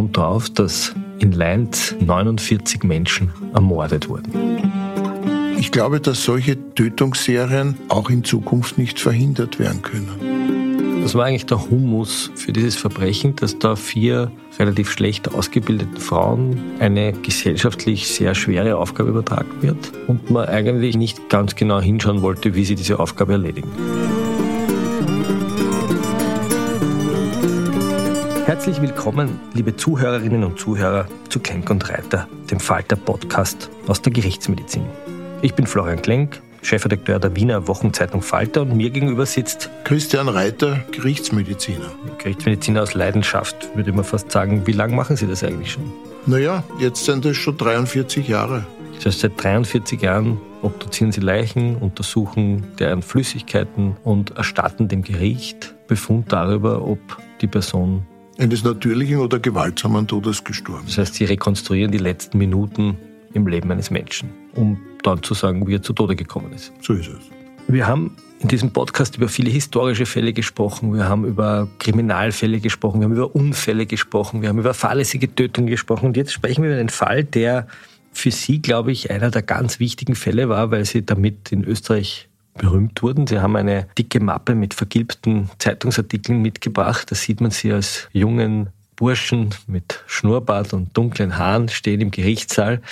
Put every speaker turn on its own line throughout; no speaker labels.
Kommt darauf, dass in Leins 49 Menschen ermordet wurden.
Ich glaube, dass solche Tötungsserien auch in Zukunft nicht verhindert werden können.
Das war eigentlich der Humus für dieses Verbrechen, dass da vier relativ schlecht ausgebildeten Frauen eine gesellschaftlich sehr schwere Aufgabe übertragen wird und man eigentlich nicht ganz genau hinschauen wollte, wie sie diese Aufgabe erledigen. Herzlich willkommen, liebe Zuhörerinnen und Zuhörer, zu Klenk und Reiter, dem Falter-Podcast aus der Gerichtsmedizin. Ich bin Florian Klenk, Chefredakteur der Wiener Wochenzeitung Falter und mir gegenüber sitzt
Christian Reiter, Gerichtsmediziner.
Gerichtsmediziner aus Leidenschaft, würde man fast sagen. Wie lange machen Sie das eigentlich schon?
Naja, jetzt sind es schon 43 Jahre.
Das heißt, seit 43 Jahren obduzieren Sie Leichen, untersuchen deren Flüssigkeiten und erstatten dem Gericht Befund darüber, ob die Person
eines natürlichen oder gewaltsamen Todes gestorben.
Das heißt, Sie rekonstruieren die letzten Minuten im Leben eines Menschen, um dann zu sagen, wie er zu Tode gekommen ist.
So ist es.
Wir haben in diesem Podcast über viele historische Fälle gesprochen, wir haben über Kriminalfälle gesprochen, wir haben über Unfälle gesprochen, wir haben über fahrlässige Tötungen gesprochen und jetzt sprechen wir über einen Fall, der für Sie, glaube ich, einer der ganz wichtigen Fälle war, weil Sie damit in Österreich berühmt wurden. Sie haben eine dicke Mappe mit vergilbten Zeitungsartikeln mitgebracht. Da sieht man Sie als jungen Burschen mit Schnurrbart und dunklen Haaren stehen im Gerichtssaal.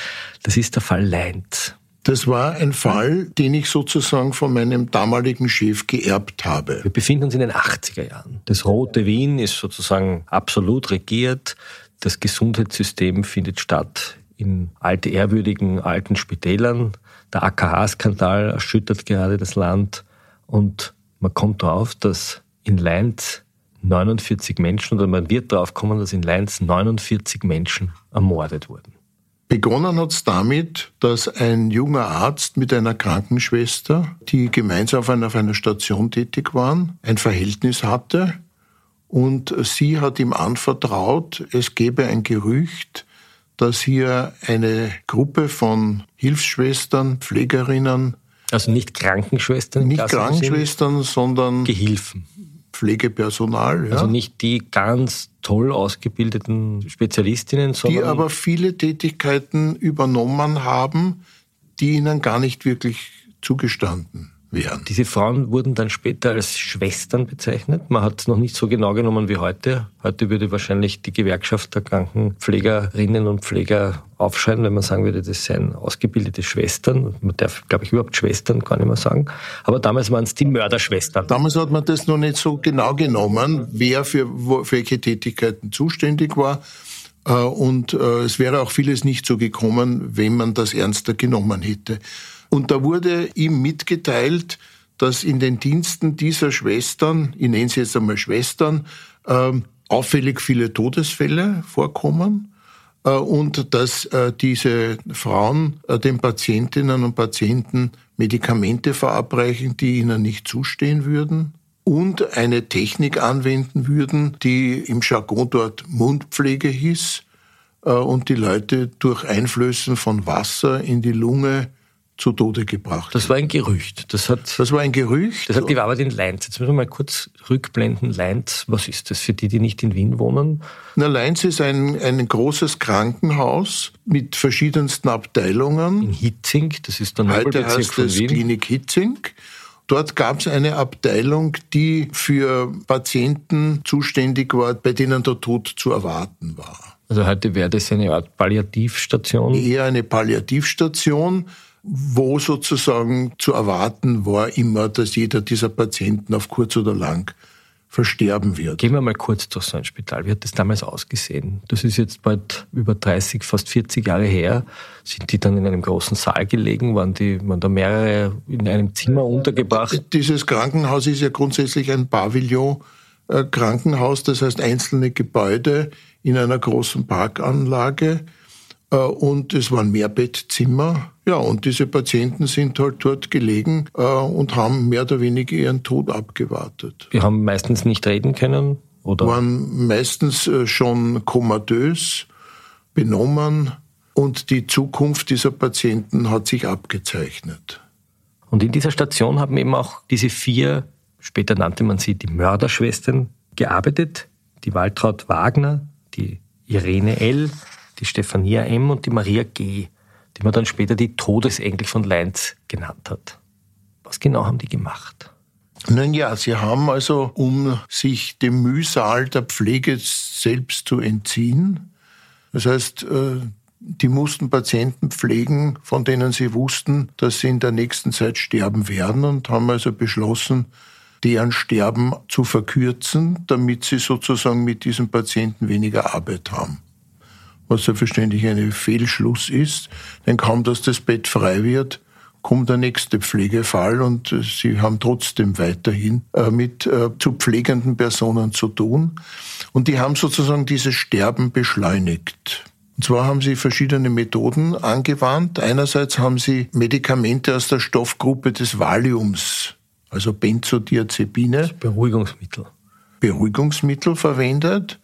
Das ist der Fall Leintz.
Das war ein Fall, den ich sozusagen von meinem damaligen Chef geerbt habe.
Wir befinden uns in den 80er Jahren. Das rote Wien ist sozusagen absolut regiert. Das Gesundheitssystem findet statt in alte, ehrwürdigen alten Spitälern. Der AKH-Skandal erschüttert gerade das Land und man kommt darauf, dass in Leintz 49 Menschen oder man wird darauf kommen, dass in Leintz 49 Menschen ermordet wurden.
Begonnen hat es damit, dass ein junger Arzt mit einer Krankenschwester, die gemeinsam auf einer, auf einer Station tätig waren, ein Verhältnis hatte und sie hat ihm anvertraut, es gebe ein Gerücht, dass hier eine Gruppe von Hilfsschwestern, Pflegerinnen,
also nicht Krankenschwestern,
nicht Krankenschwestern, sondern
Gehilfen.
Pflegepersonal. Ja.
Also nicht die ganz toll ausgebildeten Spezialistinnen, sondern
die aber viele Tätigkeiten übernommen haben, die ihnen gar nicht wirklich zugestanden wären.
Diese Frauen wurden dann später als Schwestern bezeichnet. Man hat es noch nicht so genau genommen wie heute. Heute würde wahrscheinlich die Gewerkschaft der Krankenpflegerinnen und Pfleger aufschreien, wenn man sagen würde, das seien ausgebildete Schwestern. Man darf, glaube ich, überhaupt Schwestern gar nicht mehr sagen. Aber damals waren es die Mörderschwestern.
Damals hat man das noch nicht so genau genommen, wer für, für welche Tätigkeiten zuständig war. Äh, und äh, es wäre auch vieles nicht so gekommen, wenn man das ernster genommen hätte. Und da wurde ihm mitgeteilt, dass in den Diensten dieser Schwestern, ich nenne sie jetzt einmal Schwestern, ähm, auffällig viele Todesfälle vorkommen äh, und dass äh, diese Frauen äh, den Patientinnen und Patienten Medikamente verabreichen, die ihnen nicht zustehen würden und eine Technik anwenden würden, die im Jargon dort Mundpflege hieß und die Leute durch Einflößen von Wasser in die Lunge zu Tode gebracht.
Das war ein Gerücht. Das, hat,
das war ein Gerücht.
Das hat die Arbeit in Leinz. Jetzt müssen wir mal kurz rückblenden. Leinz, was ist das für die, die nicht in Wien wohnen?
Na, Leinz ist ein, ein großes Krankenhaus mit verschiedensten Abteilungen.
In Hitzing, das ist der
Heute heißt es Klinik Hitzing. Dort gab es eine Abteilung, die für Patienten zuständig war, bei denen der Tod zu erwarten war.
Also heute wäre das eine Art Palliativstation?
Eher eine Palliativstation wo sozusagen zu erwarten war immer, dass jeder dieser Patienten auf kurz oder lang versterben wird.
Gehen wir mal kurz durch so ein Spital. Wie hat das damals ausgesehen? Das ist jetzt bald über 30, fast 40 Jahre her. Sind die dann in einem großen Saal gelegen? Waren, die, waren da mehrere in einem Zimmer untergebracht?
Dieses Krankenhaus ist ja grundsätzlich ein Pavillon äh, das heißt einzelne Gebäude in einer großen Parkanlage äh, und es waren Mehrbettzimmer. Ja, und diese Patienten sind halt dort gelegen äh, und haben mehr oder weniger ihren Tod abgewartet.
Die haben meistens nicht reden können, oder?
Waren meistens schon komatös, benommen und die Zukunft dieser Patienten hat sich abgezeichnet.
Und in dieser Station haben eben auch diese vier, später nannte man sie die Mörderschwestern, gearbeitet. Die Waltraud Wagner, die Irene L., die Stefania M. und die Maria G., die man dann später die Todesengel von Leinz genannt hat. Was genau haben die gemacht?
Nun ja, sie haben also, um sich dem Mühsal der Pflege selbst zu entziehen, das heißt, äh, die mussten Patienten pflegen, von denen sie wussten, dass sie in der nächsten Zeit sterben werden und haben also beschlossen, deren Sterben zu verkürzen, damit sie sozusagen mit diesen Patienten weniger Arbeit haben. Was selbstverständlich ein Fehlschluss ist, denn kaum dass das Bett frei wird, kommt der nächste Pflegefall und sie haben trotzdem weiterhin äh, mit äh, zu pflegenden Personen zu tun. Und die haben sozusagen dieses Sterben beschleunigt. Und zwar haben sie verschiedene Methoden angewandt. Einerseits haben sie Medikamente aus der Stoffgruppe des Valiums, also Benzodiazepine.
Beruhigungsmittel.
Beruhigungsmittel verwendet.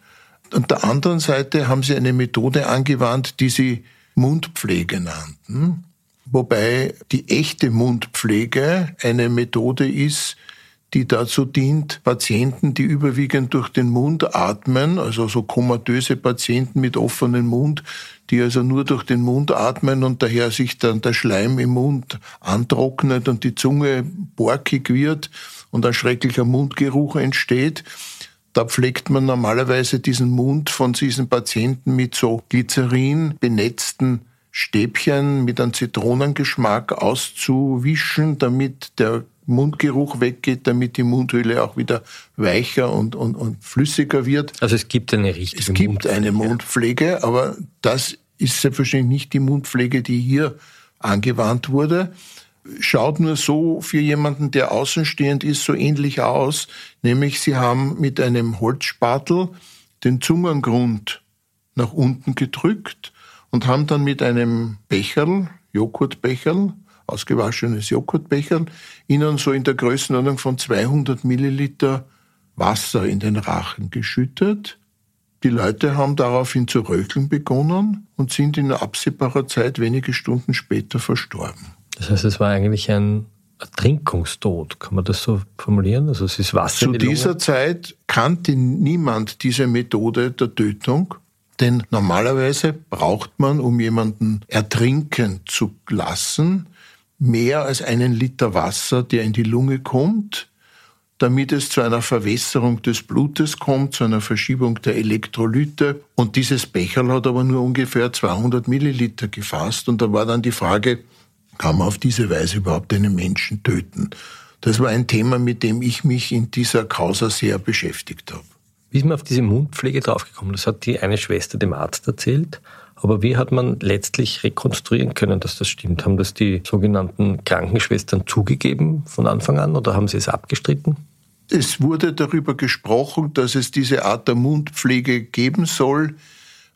Und der anderen Seite haben sie eine Methode angewandt, die sie Mundpflege nannten. Wobei die echte Mundpflege eine Methode ist, die dazu dient, Patienten, die überwiegend durch den Mund atmen, also so komatöse Patienten mit offenem Mund, die also nur durch den Mund atmen und daher sich dann der Schleim im Mund antrocknet und die Zunge borkig wird und ein schrecklicher Mundgeruch entsteht. Da pflegt man normalerweise diesen Mund von diesen Patienten mit so Glycerin benetzten Stäbchen mit einem Zitronengeschmack auszuwischen, damit der Mundgeruch weggeht, damit die Mundhöhle auch wieder weicher und, und, und flüssiger wird.
Also es gibt eine richtige
Es gibt Mundpflege. eine Mundpflege, aber das ist selbstverständlich nicht die Mundpflege, die hier angewandt wurde. Schaut nur so für jemanden, der außenstehend ist, so ähnlich aus. Nämlich sie haben mit einem Holzspatel den Zungengrund nach unten gedrückt und haben dann mit einem Becherl, Joghurtbecherl, ausgewaschenes Joghurtbecher, ihnen so in der Größenordnung von 200 Milliliter Wasser in den Rachen geschüttet. Die Leute haben daraufhin zu röcheln begonnen und sind in absehbarer Zeit wenige Stunden später verstorben.
Das heißt, es war eigentlich ein Ertrinkungstod, kann man das so formulieren? Also es ist Wasser.
Zu dieser Zeit kannte niemand diese Methode der Tötung, denn normalerweise braucht man, um jemanden ertrinken zu lassen, mehr als einen Liter Wasser, der in die Lunge kommt, damit es zu einer Verwässerung des Blutes kommt, zu einer Verschiebung der Elektrolyte. Und dieses Becherl hat aber nur ungefähr 200 Milliliter gefasst. Und da war dann die Frage, kann man auf diese Weise überhaupt einen Menschen töten? Das war ein Thema, mit dem ich mich in dieser Causa sehr beschäftigt habe.
Wie ist man auf diese Mundpflege draufgekommen? Das hat die eine Schwester dem Arzt erzählt. Aber wie hat man letztlich rekonstruieren können, dass das stimmt? Haben das die sogenannten Krankenschwestern zugegeben von Anfang an oder haben sie es abgestritten?
Es wurde darüber gesprochen, dass es diese Art der Mundpflege geben soll.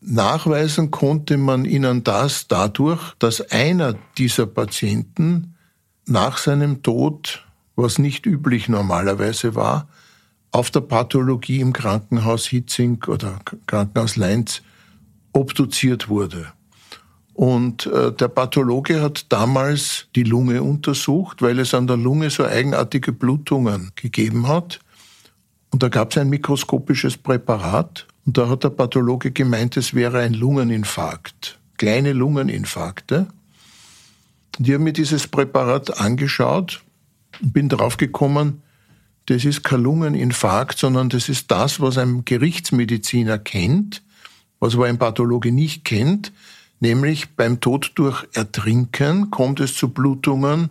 Nachweisen konnte man ihnen das dadurch, dass einer dieser Patienten nach seinem Tod, was nicht üblich normalerweise war, auf der Pathologie im Krankenhaus Hitzing oder Krankenhaus Leinz obduziert wurde. Und äh, der Pathologe hat damals die Lunge untersucht, weil es an der Lunge so eigenartige Blutungen gegeben hat. Und da gab es ein mikroskopisches Präparat und da hat der Pathologe gemeint, es wäre ein Lungeninfarkt, kleine Lungeninfarkte. Und ich habe mir dieses Präparat angeschaut und bin draufgekommen, das ist kein Lungeninfarkt, sondern das ist das, was ein Gerichtsmediziner kennt, was aber ein Pathologe nicht kennt, nämlich beim Tod durch Ertrinken kommt es zu Blutungen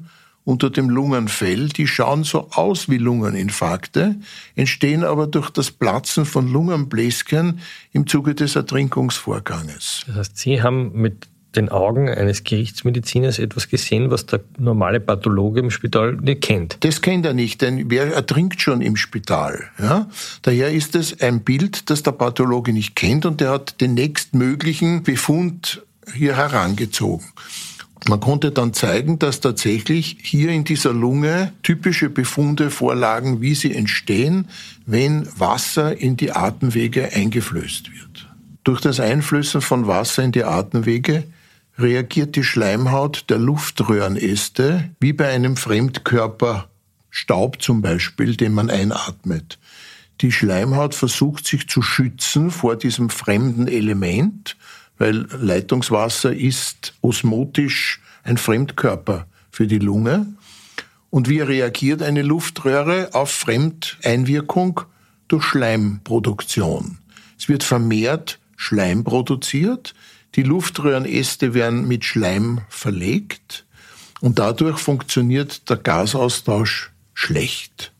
unter dem Lungenfell, die schauen so aus wie Lungeninfarkte, entstehen aber durch das Platzen von Lungenbläschen im Zuge des Ertrinkungsvorganges.
Das heißt, Sie haben mit den Augen eines Gerichtsmediziners etwas gesehen, was der normale Pathologe im Spital nicht kennt.
Das kennt er nicht, denn wer ertrinkt schon im Spital? Ja? Daher ist es ein Bild, das der Pathologe nicht kennt und der hat den nächstmöglichen Befund hier herangezogen. Man konnte dann zeigen, dass tatsächlich hier in dieser Lunge typische Befunde vorlagen, wie sie entstehen, wenn Wasser in die Atemwege eingeflößt wird. Durch das Einflößen von Wasser in die Atemwege reagiert die Schleimhaut der Luftröhrenäste wie bei einem Fremdkörper, Staub zum Beispiel, den man einatmet. Die Schleimhaut versucht sich zu schützen vor diesem fremden Element, weil Leitungswasser ist osmotisch ein Fremdkörper für die Lunge. Und wie reagiert eine Luftröhre auf Fremdeinwirkung? Durch Schleimproduktion. Es wird vermehrt Schleim produziert, die Luftröhrenäste werden mit Schleim verlegt und dadurch funktioniert der Gasaustausch schlecht.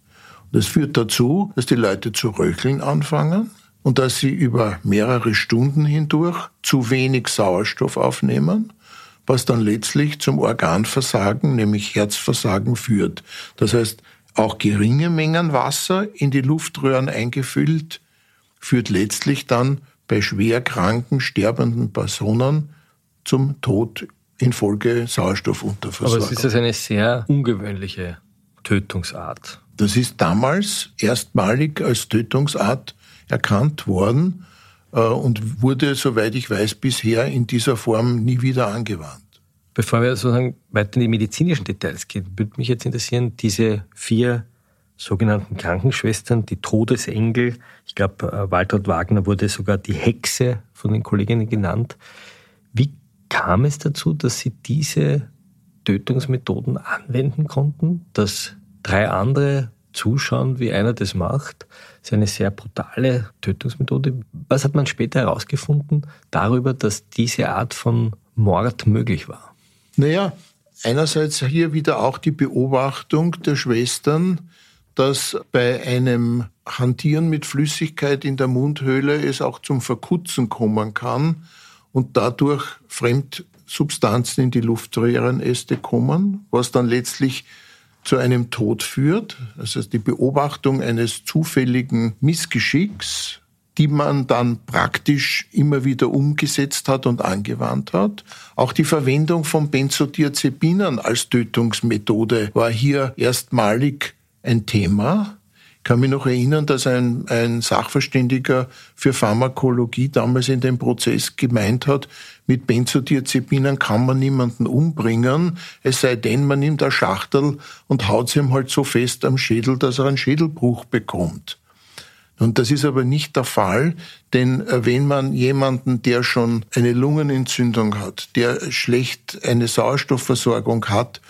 Das führt dazu, dass die Leute zu röcheln anfangen und dass sie über mehrere Stunden hindurch zu wenig Sauerstoff aufnehmen, was dann letztlich zum Organversagen, nämlich Herzversagen führt. Das heißt, auch geringe Mengen Wasser in die Luftröhren eingefüllt, führt letztlich dann bei schwer kranken, sterbenden Personen zum Tod infolge Sauerstoffunterversorgung.
Aber es ist also eine sehr ungewöhnliche Tötungsart.
Das ist damals erstmalig als Tötungsart erkannt worden äh, und wurde, soweit ich weiß, bisher in dieser Form nie wieder angewandt.
Bevor wir sozusagen weiter in die medizinischen Details gehen, würde mich jetzt interessieren, diese vier sogenannten Krankenschwestern, die Todesengel. Ich glaube, äh, Waltraud Wagner wurde sogar die Hexe von den Kolleginnen genannt. Wie kam es dazu, dass sie diese Tötungsmethoden anwenden konnten, dass drei andere zuschauen, wie einer das macht? Das ist eine sehr brutale Tötungsmethode. Was hat man später herausgefunden darüber, dass diese Art von Mord möglich war?
Naja, einerseits hier wieder auch die Beobachtung der Schwestern, dass bei einem Hantieren mit Flüssigkeit in der Mundhöhle es auch zum Verkutzen kommen kann und dadurch Fremdsubstanzen in die Luftröhrenäste kommen, was dann letztlich zu einem Tod führt. Heißt, die Beobachtung eines zufälligen Missgeschicks, die man dann praktisch immer wieder umgesetzt hat und angewandt hat. Auch die Verwendung von Benzodiazepinern als Tötungsmethode war hier erstmalig ein Thema. Ich kann mich noch erinnern, dass ein, ein Sachverständiger für Pharmakologie damals in dem Prozess gemeint hat, mit Benzodiazepinen kann man niemanden umbringen, es sei denn, man nimmt eine Schachtel und haut sie ihm halt so fest am Schädel, dass er einen Schädelbruch bekommt. Und das ist aber nicht der Fall, denn äh, wenn man jemanden, der schon eine Lungenentzündung hat, der schlecht eine Sauerstoffversorgung hat,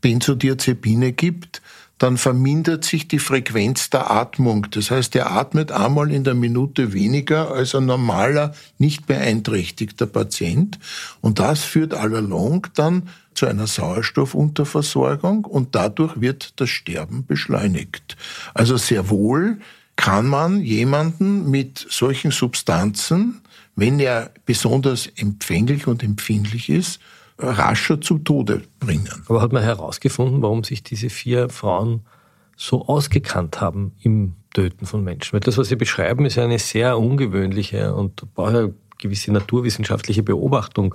Benzodiazepine gibt, dann vermindert sich die Frequenz der Atmung. Das heißt, er atmet einmal in der Minute weniger als ein normaler, nicht beeinträchtigter Patient. Und das führt allalong dann zu einer Sauerstoffunterversorgung und dadurch wird das Sterben beschleunigt. Also sehr wohl kann man jemanden mit solchen Substanzen, wenn er besonders empfänglich und empfindlich ist, rascher zu Tode bringen.
Aber hat man herausgefunden, warum sich diese vier Frauen so ausgekannt haben im Töten von Menschen? Weil das, was Sie beschreiben, ist eine sehr ungewöhnliche und braucht eine gewisse naturwissenschaftliche Beobachtung.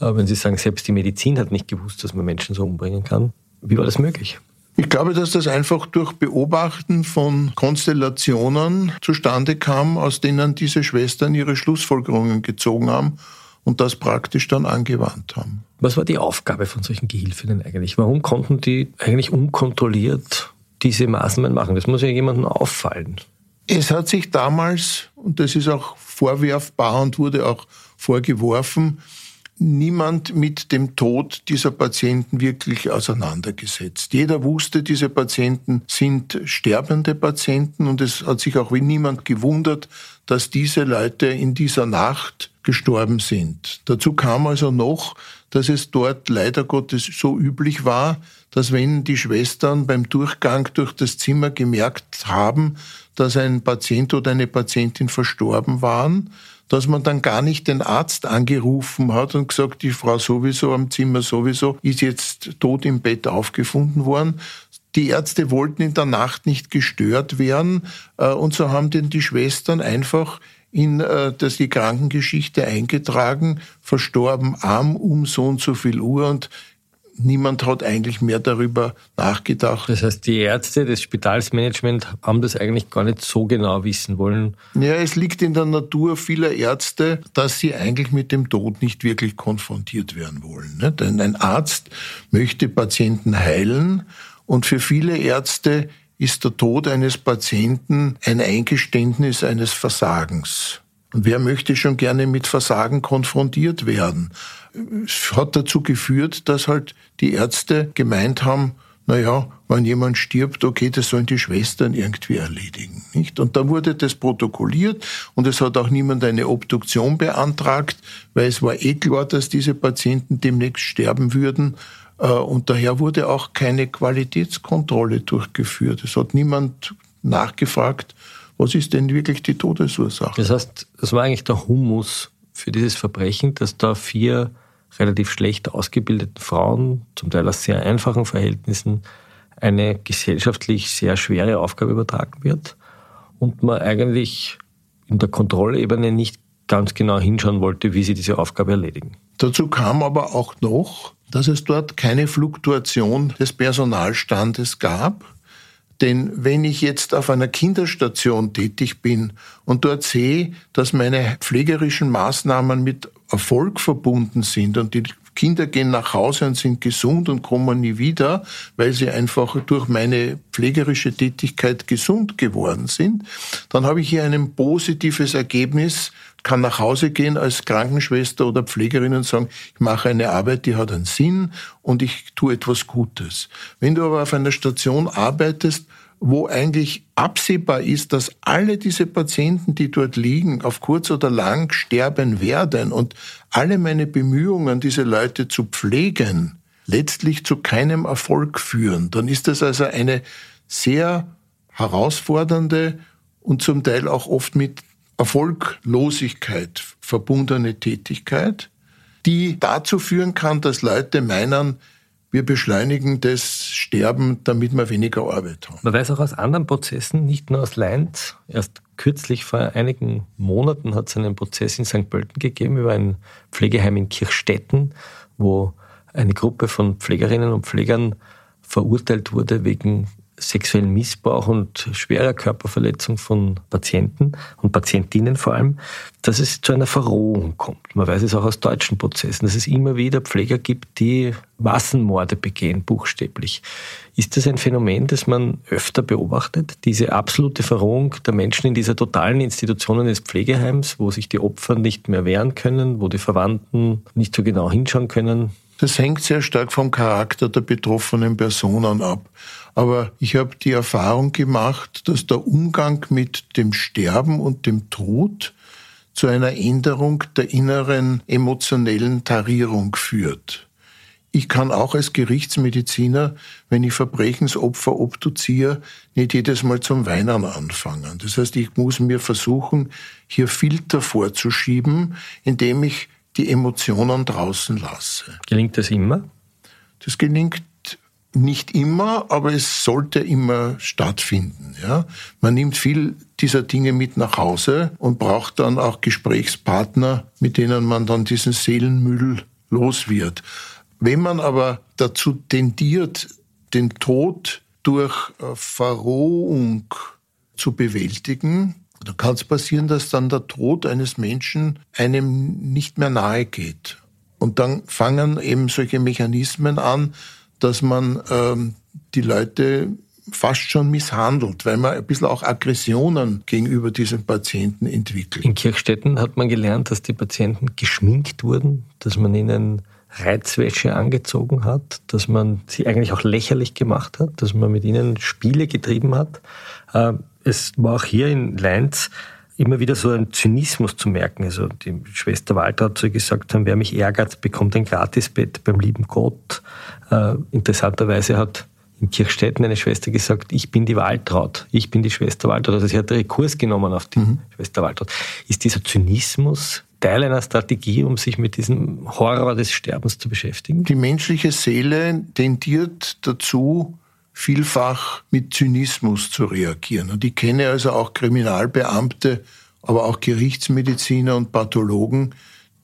Äh, wenn Sie sagen, selbst die Medizin hat nicht gewusst, dass man Menschen so umbringen kann. Wie war das möglich?
Ich glaube, dass das einfach durch Beobachten von Konstellationen zustande kam, aus denen diese Schwestern ihre Schlussfolgerungen gezogen haben und das praktisch dann angewandt haben.
Was war die Aufgabe von solchen Gehilfinnen eigentlich? Warum konnten die eigentlich unkontrolliert diese Maßnahmen machen? Das muss ja jemandem auffallen.
Es hat sich damals, und das ist auch vorwerfbar und wurde auch vorgeworfen, niemand mit dem Tod dieser Patienten wirklich auseinandergesetzt. Jeder wusste, diese Patienten sind sterbende Patienten und es hat sich auch niemand gewundert, dass diese Leute in dieser Nacht gestorben sind. Dazu kam also noch, dass es dort leider Gottes so üblich war, dass wenn die Schwestern beim Durchgang durch das Zimmer gemerkt haben, dass ein Patient oder eine Patientin verstorben waren, dass man dann gar nicht den Arzt angerufen hat und gesagt, die Frau sowieso am Zimmer sowieso ist jetzt tot im Bett aufgefunden worden. Die Ärzte wollten in der Nacht nicht gestört werden äh, und so haben denn die Schwestern einfach in äh, das, die Krankengeschichte eingetragen, verstorben am um so und so viel Uhr und niemand hat eigentlich mehr darüber nachgedacht.
Das heißt, die Ärzte, das Spitalsmanagement haben das eigentlich gar nicht so genau wissen wollen.
Ja, es liegt in der Natur vieler Ärzte, dass sie eigentlich mit dem Tod nicht wirklich konfrontiert werden wollen. Denn ein Arzt möchte Patienten heilen und für viele Ärzte ist der Tod eines Patienten ein Eingeständnis eines Versagens. Und wer möchte schon gerne mit Versagen konfrontiert werden? Hat dazu geführt, dass halt die Ärzte gemeint haben, na ja, wenn jemand stirbt, okay, das sollen die Schwestern irgendwie erledigen, nicht? Und da wurde das protokolliert und es hat auch niemand eine Obduktion beantragt, weil es war eh klar, dass diese Patienten demnächst sterben würden. Äh, und daher wurde auch keine Qualitätskontrolle durchgeführt. Es hat niemand nachgefragt, was ist denn wirklich die Todesursache.
Das heißt, es war eigentlich der Humus für dieses Verbrechen, dass da vier relativ schlecht ausgebildeten Frauen, zum Teil aus sehr einfachen Verhältnissen, eine gesellschaftlich sehr schwere Aufgabe übertragen wird und man eigentlich in der Kontrollebene nicht ganz genau hinschauen wollte, wie sie diese Aufgabe erledigen.
Dazu kam aber auch noch, dass es dort keine Fluktuation des Personalstandes gab. Denn wenn ich jetzt auf einer Kinderstation tätig bin und dort sehe, dass meine pflegerischen Maßnahmen mit Erfolg verbunden sind und die Kinder gehen nach Hause und sind gesund und kommen nie wieder, weil sie einfach durch meine pflegerische Tätigkeit gesund geworden sind, dann habe ich hier ein positives Ergebnis kann nach Hause gehen als Krankenschwester oder Pflegerin und sagen, ich mache eine Arbeit, die hat einen Sinn und ich tue etwas Gutes. Wenn du aber auf einer Station arbeitest, wo eigentlich absehbar ist, dass alle diese Patienten, die dort liegen, auf kurz oder lang sterben werden und alle meine Bemühungen, diese Leute zu pflegen, letztlich zu keinem Erfolg führen, dann ist das also eine sehr herausfordernde und zum Teil auch oft mit Erfolglosigkeit verbundene Tätigkeit, die dazu führen kann, dass Leute meinen, wir beschleunigen das Sterben, damit wir weniger Arbeit haben.
Man weiß auch aus anderen Prozessen, nicht nur aus Leint. Erst kürzlich, vor einigen Monaten, hat es einen Prozess in St. Pölten gegeben über ein Pflegeheim in Kirchstetten, wo eine Gruppe von Pflegerinnen und Pflegern verurteilt wurde wegen sexuellen Missbrauch und schwerer Körperverletzung von Patienten und Patientinnen vor allem, dass es zu einer Verrohung kommt. Man weiß es auch aus deutschen Prozessen, dass es immer wieder Pfleger gibt, die Massenmorde begehen, buchstäblich. Ist das ein Phänomen, das man öfter beobachtet? Diese absolute Verrohung der Menschen in dieser totalen Institutionen des Pflegeheims, wo sich die Opfer nicht mehr wehren können, wo die Verwandten nicht so genau hinschauen können?
Das hängt sehr stark vom Charakter der betroffenen Personen ab. Aber ich habe die Erfahrung gemacht, dass der Umgang mit dem Sterben und dem Tod zu einer Änderung der inneren emotionellen Tarierung führt. Ich kann auch als Gerichtsmediziner, wenn ich Verbrechensopfer obduziere, nicht jedes Mal zum Weinen anfangen. Das heißt, ich muss mir versuchen, hier Filter vorzuschieben, indem ich die Emotionen draußen lasse.
Gelingt das immer?
Das gelingt nicht immer, aber es sollte immer stattfinden. Ja? Man nimmt viel dieser Dinge mit nach Hause und braucht dann auch Gesprächspartner, mit denen man dann diesen Seelenmüll los wird. Wenn man aber dazu tendiert, den Tod durch äh, Verrohung zu bewältigen, da kann es passieren, dass dann der Tod eines Menschen einem nicht mehr nahe geht. Und dann fangen eben solche Mechanismen an, dass man ähm, die Leute fast schon misshandelt, weil man ein bisschen auch Aggressionen gegenüber diesen Patienten entwickelt.
In Kirchstetten hat man gelernt, dass die Patienten geschminkt wurden, dass man ihnen Reizwäsche angezogen hat, dass man sie eigentlich auch lächerlich gemacht hat, dass man mit ihnen Spiele getrieben hat. Es war auch hier in Leinz immer wieder so ein Zynismus zu merken. Also die Schwester Walter hat so gesagt haben, wer mich ärgert, bekommt ein Gratisbett beim lieben Gott. Äh, interessanterweise hat in Kirchstetten eine Schwester gesagt, ich bin die Waltraud, ich bin die Schwester Waltraud. Also sie hat Rekurs genommen auf die mhm. Schwester Waltraud. Ist dieser Zynismus Teil einer Strategie, um sich mit diesem Horror des Sterbens zu beschäftigen?
Die menschliche Seele tendiert dazu, vielfach mit Zynismus zu reagieren. Und ich kenne also auch Kriminalbeamte, aber auch Gerichtsmediziner und Pathologen,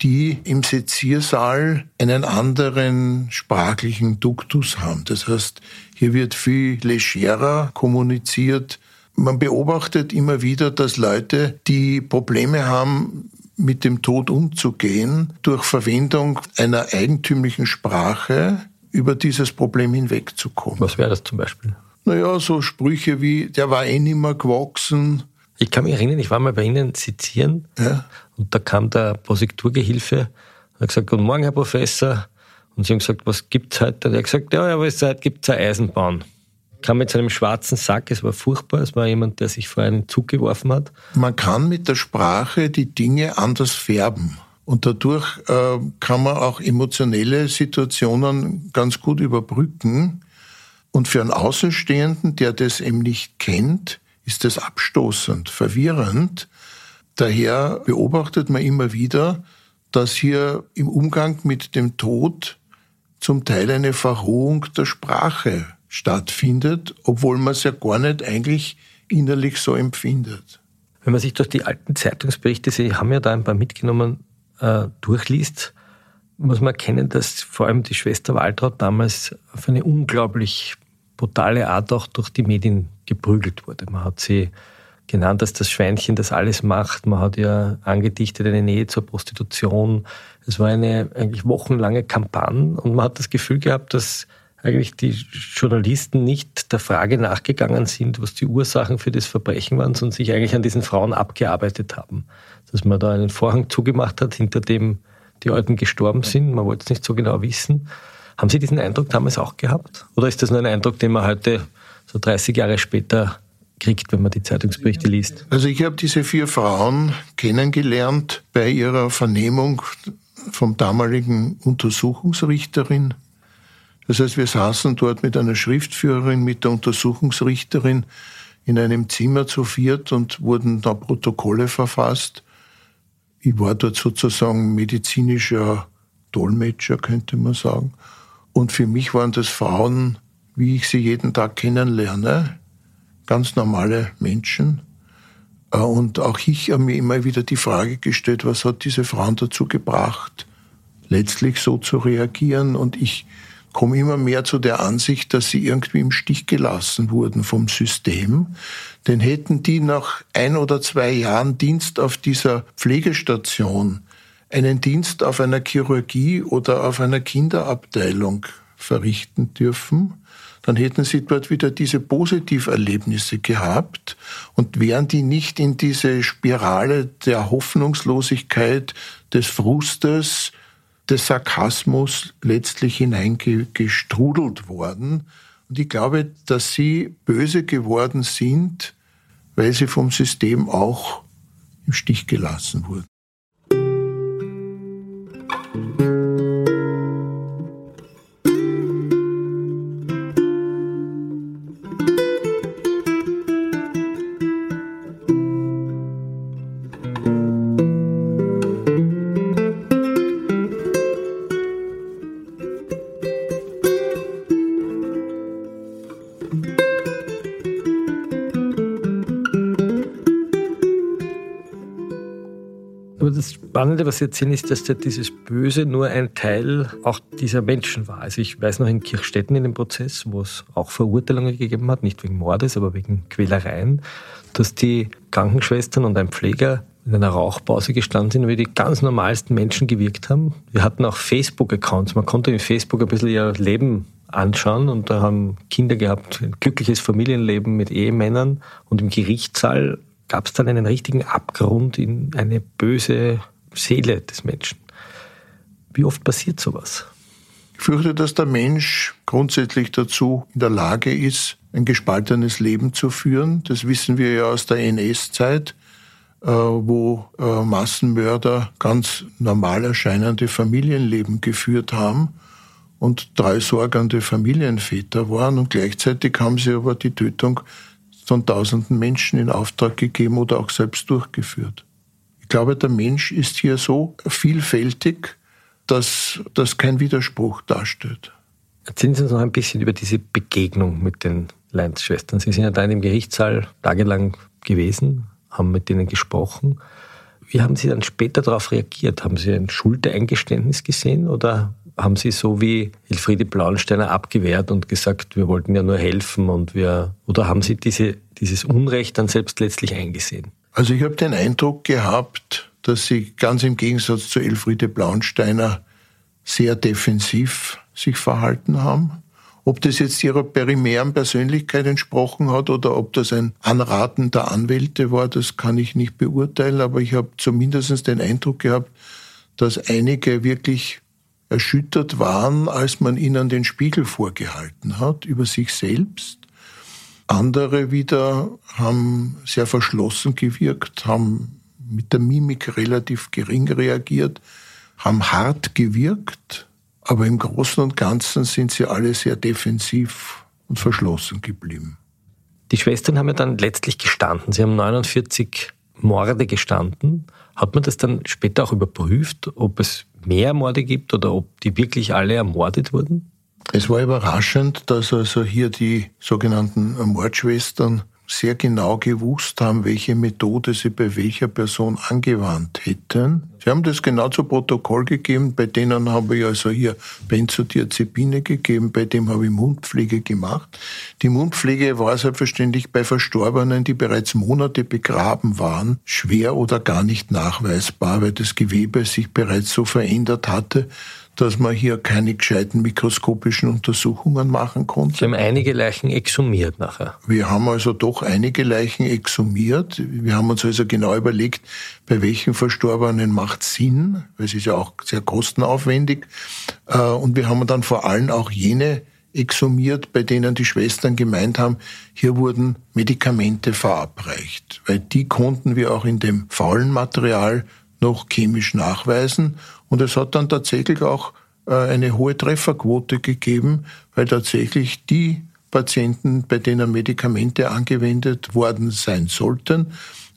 die im Seziersaal einen anderen sprachlichen Duktus haben. Das heißt, hier wird viel legerer kommuniziert. Man beobachtet immer wieder, dass Leute, die Probleme haben, mit dem Tod umzugehen, durch Verwendung einer eigentümlichen Sprache über dieses Problem hinwegzukommen.
Was wäre das zum Beispiel?
Naja, so Sprüche wie, der war eh nicht mehr gewachsen.
Ich kann mich erinnern, ich war mal bei Ihnen sezieren ja. und da kam der Prosekturgehilfe und hat gesagt, guten Morgen, Herr Professor. Und sie haben gesagt, was gibt's heute? Und er hat gesagt, ja, aber heute gibt's eine Eisenbahn. Kam mit seinem schwarzen Sack, es war furchtbar, es war jemand, der sich vor einen Zug geworfen hat.
Man kann mit der Sprache die Dinge anders färben. Und dadurch äh, kann man auch emotionelle Situationen ganz gut überbrücken. Und für einen Außenstehenden, der das eben nicht kennt, ist das abstoßend, verwirrend. Daher beobachtet man immer wieder, dass hier im Umgang mit dem Tod zum Teil eine Verrohung der Sprache stattfindet, obwohl man es ja gar nicht eigentlich innerlich so empfindet.
Wenn man sich durch die alten Zeitungsberichte, Sie haben ja da ein paar mitgenommen, äh, durchliest, muss man erkennen, dass vor allem die Schwester Waltraud damals auf eine unglaublich brutale Art auch durch die Medien geprügelt wurde. Man hat sie genannt als das Schweinchen, das alles macht. Man hat ja angedichtet eine Nähe zur Prostitution. Es war eine eigentlich wochenlange Kampagne und man hat das Gefühl gehabt, dass eigentlich die Journalisten nicht der Frage nachgegangen sind, was die Ursachen für das Verbrechen waren, sondern sich eigentlich an diesen Frauen abgearbeitet haben. Dass man da einen Vorhang zugemacht hat, hinter dem die Alten gestorben sind. Man wollte es nicht so genau wissen. Haben Sie diesen Eindruck damals auch gehabt? Oder ist das nur ein Eindruck, den man heute, so 30 Jahre später, kriegt, wenn man die Zeitungsberichte liest?
Also ich habe diese vier Frauen kennengelernt bei ihrer Vernehmung vom damaligen Untersuchungsrichterin. Das heißt, wir saßen dort mit einer Schriftführerin, mit der Untersuchungsrichterin in einem Zimmer zu viert und wurden da Protokolle verfasst. Ich war dort sozusagen medizinischer Dolmetscher, könnte man sagen. Und für mich waren das Frauen, wie ich sie jeden Tag kennenlerne, ganz normale Menschen. Äh, und auch ich habe mir immer wieder die Frage gestellt, was hat diese Frauen dazu gebracht, letztlich so zu reagieren. Und ich komme immer mehr zu der Ansicht, dass sie irgendwie im Stich gelassen wurden vom System. Denn hätten die nach ein oder zwei Jahren Dienst auf dieser Pflegestation einen Dienst auf einer Chirurgie oder auf einer Kinderabteilung verrichten dürfen, dann hätten sie dort wieder diese Positiverlebnisse gehabt und wären die nicht in diese Spirale der Hoffnungslosigkeit, des Frustes, des Sarkasmus letztlich hineingestrudelt worden. Und ich glaube, dass sie böse geworden sind, weil sie vom System auch im Stich gelassen wurden.
Spannende, was Sie erzählen, ist, dass dieses Böse nur ein Teil auch dieser Menschen war. Also ich weiß noch in Kirchstetten in dem Prozess, wo es auch Verurteilungen gegeben hat, nicht wegen Mordes, aber wegen Quälereien, dass die Krankenschwestern und ein Pfleger in einer Rauchpause gestanden sind wie die ganz normalsten Menschen gewirkt haben. Wir hatten auch Facebook-Accounts. Man konnte in Facebook ein bisschen ihr Leben anschauen und da haben Kinder gehabt, ein glückliches Familienleben mit Ehemännern und im Gerichtssaal gab es dann einen richtigen Abgrund in eine böse Seele des Menschen. Wie oft passiert sowas?
Ich fürchte, dass der Mensch grundsätzlich dazu in der Lage ist, ein gespaltenes Leben zu führen. Das wissen wir ja aus der NS-Zeit. äh, wo äh, Massenmörder ganz normal erscheinende Familienleben geführt haben und drei sorgende Familienväter waren und gleichzeitig haben sie aber die Tötung von tausenden Menschen in Auftrag gegeben oder auch selbst durchgeführt. Ich glaube, der Mensch ist hier so vielfältig, dass das kein Widerspruch darstellt.
Erzählen Sie uns noch ein bisschen über diese Begegnung mit den Leins-Schwestern. Sie sind ja da in dem Gerichtssaal tagelang gewesen, haben mit denen gesprochen. Wie haben Sie dann später darauf reagiert? Haben Sie ein Schuldeingeständnis gesehen oder haben Sie so wie Elfriede Blauensteiner abgewehrt und gesagt, wir wollten ja nur helfen und wir, oder haben Sie diese, dieses Unrecht dann selbst letztlich eingesehen?
Also ich habe den Eindruck gehabt, dass Sie ganz im Gegensatz zu Elfriede Blauensteiner sehr defensiv sich verhalten haben. Ob das jetzt ihrer perimären Persönlichkeit entsprochen hat oder ob das ein Anraten der Anwälte war, das kann ich nicht beurteilen, aber ich habe zumindest den Eindruck gehabt, dass einige wirklich erschüttert waren, als man ihnen den Spiegel vorgehalten hat über sich selbst. Andere wieder haben sehr verschlossen gewirkt, haben mit der Mimik relativ gering reagiert, haben hart gewirkt, aber im Großen und Ganzen sind sie alle sehr defensiv und verschlossen geblieben.
Die Schwestern haben ja dann letztlich gestanden. Sie haben 49 Morde gestanden. Hat man das dann später auch überprüft, ob es mehr Morde gibt oder ob die wirklich alle ermordet wurden?
Es war überraschend, dass also hier die sogenannten Mordschwestern sehr genau gewusst haben, welche Methode sie bei welcher Person angewandt hätten. Sie haben das genau zu Protokoll gegeben, bei denen habe ich also hier Benzodiazepine gegeben, bei dem habe ich Mundpflege gemacht. Die Mundpflege war selbstverständlich bei Verstorbenen, die bereits Monate begraben waren, schwer oder gar nicht nachweisbar, weil das Gewebe sich bereits so verändert hatte, dass man hier keine gescheiten mikroskopischen Untersuchungen machen konnte.
Sie haben einige Leichen exhumiert nachher.
Wir haben also doch einige Leichen exhumiert. Wir haben uns also genau überlegt, bei welchen Verstorbenen macht Sinn, weil es ist ja auch sehr kostenaufwendig. Äh, und wir haben dann vor allem auch jene exhumiert, bei denen die Schwestern gemeint haben, hier wurden Medikamente verabreicht, weil die konnten wir auch in dem faulen Material noch chemisch nachweisen. Und es hat dann tatsächlich auch äh, eine hohe Trefferquote gegeben, weil tatsächlich die Patienten, bei denen Medikamente angewendet worden sein sollten,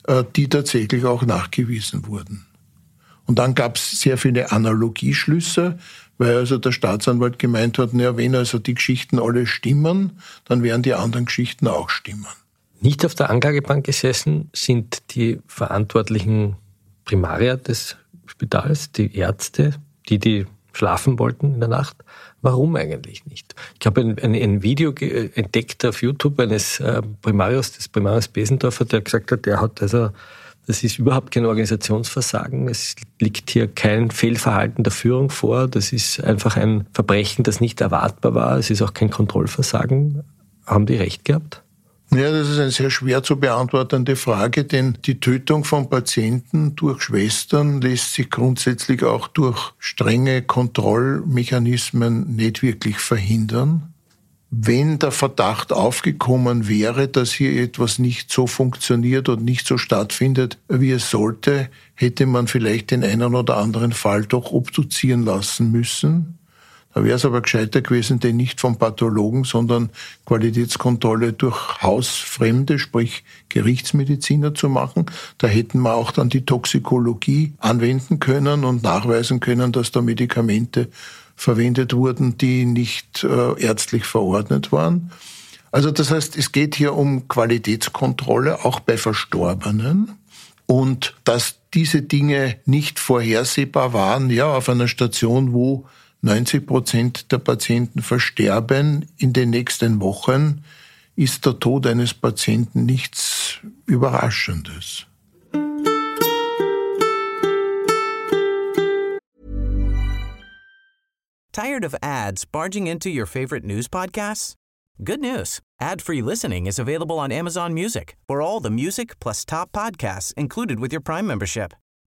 äh, die tatsächlich auch nachgewiesen wurden. Und dann gab es sehr viele Analogieschlüsse, weil also der Staatsanwalt gemeint hat, naja, wenn also die Geschichten alle stimmen, dann werden die anderen Geschichten auch stimmen.
Nicht auf der Anklagebank gesessen sind die verantwortlichen Primaria des Spitals, die Ärzte, die, die schlafen wollten in der Nacht. Warum eigentlich nicht? Ich habe ein, ein, ein Video entdeckt auf YouTube eines äh, Primarius, des Primarius Besendorfer, der gesagt hat, der hat also, das ist überhaupt kein Organisationsversagen. Es liegt hier kein Fehlverhalten der Führung vor. Das ist einfach ein Verbrechen, das nicht erwartbar war. Es ist auch kein Kontrollversagen. Haben die recht gehabt?
Ja, das ist eine sehr schwer zu beantwortende Frage, denn die Tötung von Patienten durch Schwestern lässt sich grundsätzlich auch durch strenge Kontrollmechanismen nicht wirklich verhindern. Wenn der Verdacht aufgekommen wäre, dass hier etwas nicht so funktioniert und nicht so stattfindet, wie es sollte, hätte man vielleicht den einen oder anderen Fall doch obduzieren lassen müssen. Da wäre es aber gescheiter gewesen, den nicht vom Pathologen, sondern Qualitätskontrolle durch Hausfremde, sprich Gerichtsmediziner zu machen. Da hätten wir auch dann die Toxikologie anwenden können und nachweisen können, dass da Medikamente verwendet wurden, die nicht äh, ärztlich verordnet waren. Also das heißt, es geht hier um Qualitätskontrolle, auch bei Verstorbenen. Und dass diese Dinge nicht vorhersehbar waren, ja, auf einer Station, wo 90 Prozent der Patienten versterben in den nächsten Wochen, ist der Tod eines Patienten nichts Überraschendes.
Tired of ads barging into your favorite news podcasts? Good news. Ad-free listening is available on Amazon Music for all the music plus top podcasts included with your Prime membership.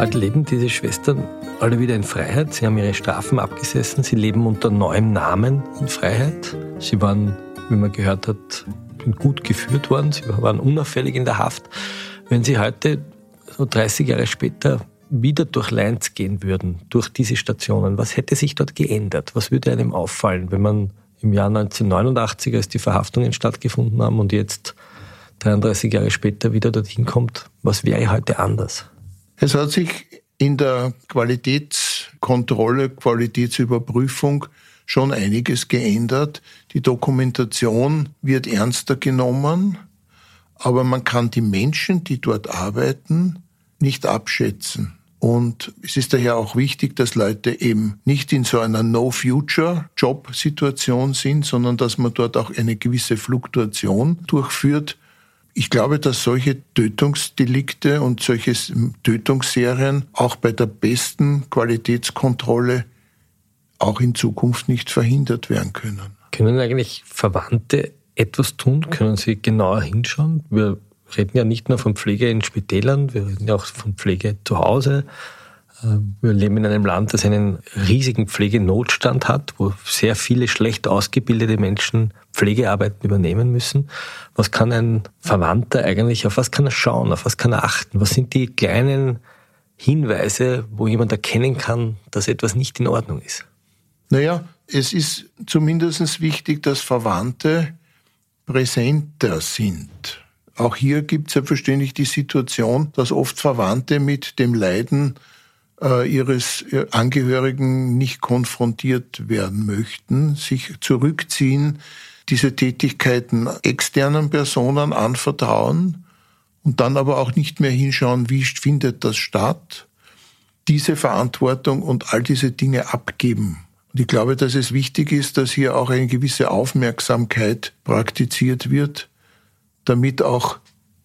Heute leben diese Schwestern alle wieder in Freiheit. Sie haben ihre Strafen abgesessen. Sie leben unter neuem Namen in Freiheit. Sie waren, wie man gehört hat, gut geführt worden. Sie waren unauffällig in der Haft. Wenn Sie heute, so 30 Jahre später, wieder durch Leinz gehen würden, durch diese Stationen, was hätte sich dort geändert? Was würde einem auffallen, wenn man im Jahr 1989, als die Verhaftungen stattgefunden haben und jetzt 33 Jahre später wieder dorthin kommt? Was wäre heute anders?
Es hat sich in der Qualitätskontrolle, Qualitätsüberprüfung schon einiges geändert. Die Dokumentation wird ernster genommen, aber man kann die Menschen, die dort arbeiten, nicht abschätzen. Und es ist daher auch wichtig, dass Leute eben nicht in so einer No-Future-Job-Situation sind, sondern dass man dort auch eine gewisse Fluktuation durchführt. Ich glaube, dass solche Tötungsdelikte und solche Tötungsserien auch bei der besten Qualitätskontrolle auch in Zukunft nicht verhindert werden können.
Können eigentlich Verwandte etwas tun? Können sie genauer hinschauen? Wir reden ja nicht nur von Pflege in Spitälern, wir reden ja auch von Pflege zu Hause. Äh, wir leben in einem Land, das einen riesigen Pflegenotstand hat, wo sehr viele schlecht ausgebildete Menschen Pflegearbeiten übernehmen müssen. Was kann ein Verwandter eigentlich, auf was kann er schauen, auf was kann er achten? Was sind die kleinen Hinweise, wo jemand erkennen kann, dass etwas nicht in Ordnung ist?
Naja, es ist zumindest wichtig, dass Verwandte präsenter sind. Auch hier gibt es selbstverständlich die Situation, dass oft Verwandte mit dem Leiden äh, ihres äh, Angehörigen nicht konfrontiert werden möchten, sich zurückziehen, diese Tätigkeiten externen Personen anvertrauen und dann aber auch nicht mehr hinschauen, wie findet das statt, diese Verantwortung und all diese Dinge abgeben. Und ich glaube, dass es wichtig ist, dass hier auch eine gewisse Aufmerksamkeit praktiziert wird, damit auch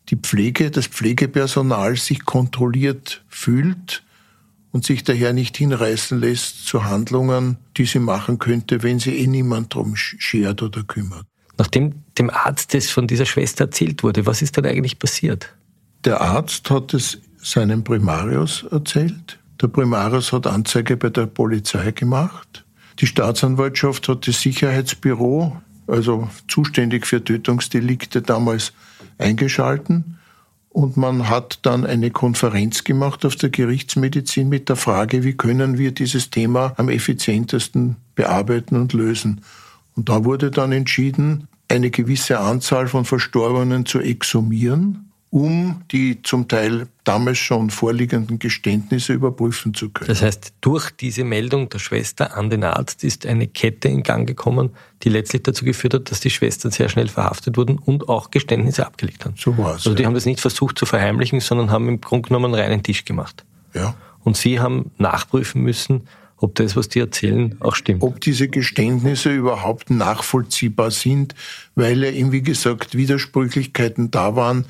die Pflege, das Pflegepersonal sich kontrolliert fühlt und sich daher nicht hinreißen lässt zu Handlungen, die sie machen könnte, wenn sie eh niemand drum schert oder kümmert.
Nachdem dem Arzt das von dieser Schwester erzählt wurde, was ist dann eigentlich passiert?
Der Arzt hat es seinem Primarius erzählt. Der Primarius hat Anzeige bei der Polizei gemacht. Die Staatsanwaltschaft hat das Sicherheitsbüro also zuständig für Tötungsdelikte damals eingeschalten. Und man hat dann eine Konferenz gemacht auf der Gerichtsmedizin mit der Frage, wie können wir dieses Thema am effizientesten bearbeiten und lösen. Und da wurde dann entschieden, eine gewisse Anzahl von Verstorbenen zu exhumieren um die zum Teil damals schon vorliegenden Geständnisse überprüfen zu können.
Das heißt, durch diese Meldung der Schwester an den Arzt ist eine Kette in Gang gekommen, die letztlich dazu geführt hat, dass die Schwestern sehr schnell verhaftet wurden und auch Geständnisse abgelegt haben.
So war es.
Also die ja. haben das nicht versucht zu verheimlichen, sondern haben im Grunde genommen einen reinen Tisch gemacht.
Ja.
Und sie haben nachprüfen müssen, ob das, was die erzählen, auch stimmt.
Ob diese Geständnisse überhaupt nachvollziehbar sind, weil ja eben, wie gesagt, Widersprüchlichkeiten da waren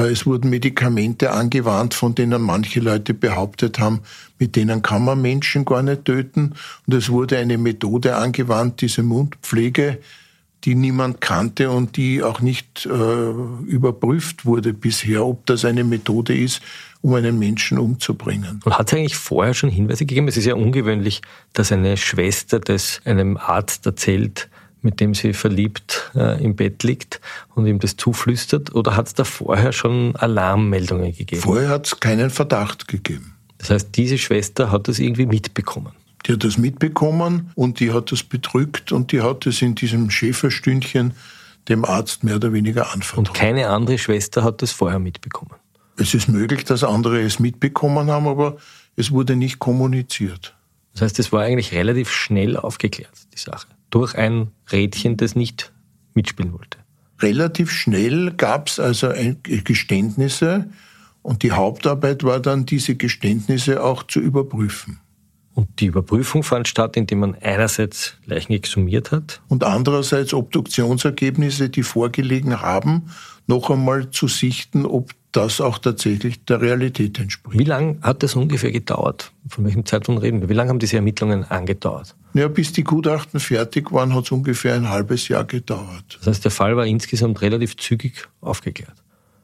es wurden Medikamente angewandt, von denen manche Leute behauptet haben, mit denen kann man Menschen gar nicht töten. Und es wurde eine Methode angewandt, diese Mundpflege, die niemand kannte und die auch nicht äh, überprüft wurde bisher, ob das eine Methode ist, um einen Menschen umzubringen.
Und hat es eigentlich vorher schon Hinweise gegeben? Es ist ja ungewöhnlich, dass eine Schwester das einem Arzt erzählt, mit dem sie verliebt äh, im Bett liegt und ihm das zuflüstert? Oder hat es da vorher schon Alarmmeldungen gegeben?
Vorher hat es keinen Verdacht gegeben.
Das heißt, diese Schwester hat das irgendwie mitbekommen.
Die hat das mitbekommen und die hat das bedrückt und die hat es in diesem Schäferstündchen dem Arzt mehr oder weniger anvertraut.
Und keine andere Schwester hat das vorher mitbekommen.
Es ist möglich, dass andere es mitbekommen haben, aber es wurde nicht kommuniziert.
Das heißt, es war eigentlich relativ schnell aufgeklärt, die Sache durch ein Rädchen, das nicht mitspielen wollte.
Relativ schnell gab es also Geständnisse und die Hauptarbeit war dann, diese Geständnisse auch zu überprüfen.
Und die Überprüfung fand statt, indem man einerseits Leichen exhumiert hat.
Und andererseits Obduktionsergebnisse, die vorgelegen haben, noch einmal zu sichten, ob das auch tatsächlich der Realität entspricht.
Wie lange hat das ungefähr gedauert? Von welchem Zeitpunkt reden wir? Wie lange haben diese Ermittlungen angedauert?
Ja, bis die Gutachten fertig waren, hat es ungefähr ein halbes Jahr gedauert.
Das heißt, der Fall war insgesamt relativ zügig aufgeklärt.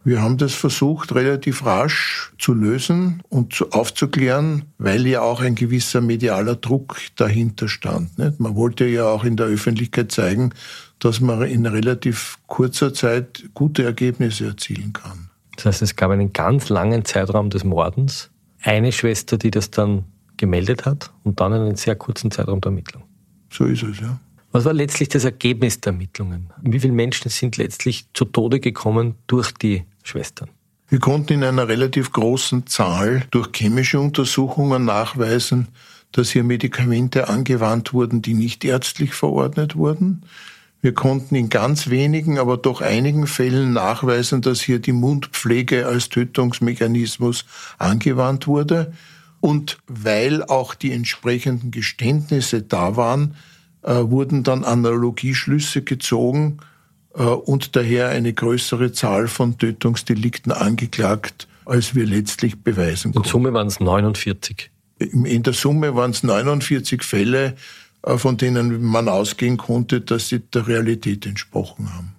Wir haben das versucht, relativ rasch zu lösen und zu aufzuklären, weil ja auch ein gewisser medialer Druck dahinter stand. Nicht? Man wollte ja auch in der Öffentlichkeit zeigen, dass man in relativ kurzer Zeit gute Ergebnisse erzielen kann.
Das heißt, es gab einen ganz langen Zeitraum des Mordens, eine Schwester, die das dann gemeldet hat und dann einen sehr kurzen Zeitraum der Ermittlung.
So ist es, ja.
Was war letztlich das Ergebnis der Ermittlungen? Wie viele Menschen sind letztlich zu Tode gekommen durch die Schwestern?
Wir konnten in einer relativ großen Zahl durch chemische Untersuchungen nachweisen, dass hier Medikamente angewandt wurden, die nicht ärztlich verordnet wurden. Wir konnten in ganz wenigen, aber doch einigen Fällen nachweisen, dass hier die Mundpflege als Tötungsmechanismus angewandt wurde. Und weil auch die entsprechenden Geständnisse da waren, äh, wurden dann Analogieschlüsse gezogen äh, und daher eine größere Zahl von Tötungsdelikten angeklagt, als wir letztlich beweisen konnten.
In Summe waren es 49.
In der Summe waren es 49 Fälle, von denen man ausgehen konnte, dass sie der Realität entsprochen haben.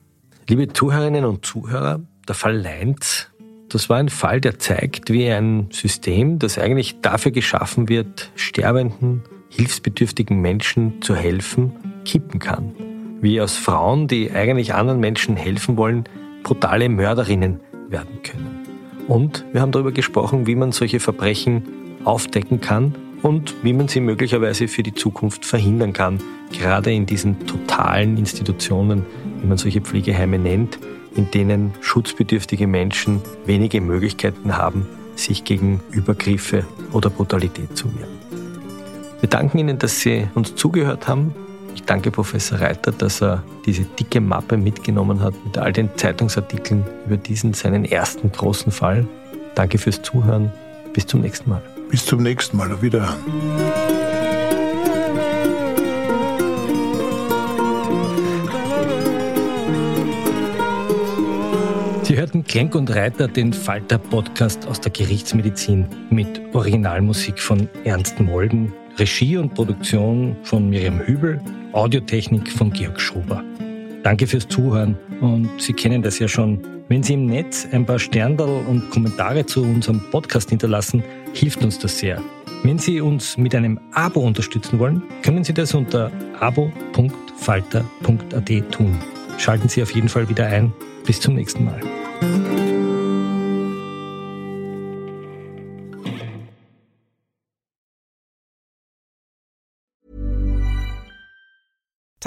Liebe Zuhörerinnen und Zuhörer, der Fall Leintz das war ein Fall, der zeigt, wie ein System, das eigentlich dafür geschaffen wird, sterbenden, hilfsbedürftigen Menschen zu helfen, kippen kann. Wie aus Frauen, die eigentlich anderen Menschen helfen wollen, brutale Mörderinnen werden können. Und wir haben darüber gesprochen, wie man solche Verbrechen aufdecken kann und wie man sie möglicherweise für die Zukunft verhindern kann, gerade in diesen totalen Institutionen, wie man solche Pflegeheime nennt, in denen schutzbedürftige Menschen wenige Möglichkeiten haben, sich gegen Übergriffe oder Brutalität zu wehren. Wir danken Ihnen, dass Sie uns zugehört haben. Ich danke Professor Reiter, dass er diese dicke Mappe mitgenommen hat mit all den Zeitungsartikeln über diesen seinen ersten großen Fall. Danke fürs Zuhören. Bis zum nächsten Mal.
Bis zum nächsten Mal. Auf Wiederhören.
Sie hörten Klenk und Reiter, den Falter-Podcast aus der Gerichtsmedizin mit Originalmusik von Ernst Molden, Regie und Produktion von Miriam Hübel, Audiotechnik von Georg Schober. Danke fürs Zuhören und Sie kennen das ja schon. Wenn Sie im Netz ein paar Sterndal und Kommentare zu unserem Podcast hinterlassen, hilft uns das sehr. Wenn Sie uns mit einem Abo unterstützen wollen, können Sie das unter abo.falter.at tun. Schalten Sie auf jeden Fall wieder ein. Bis zum nächsten Mal.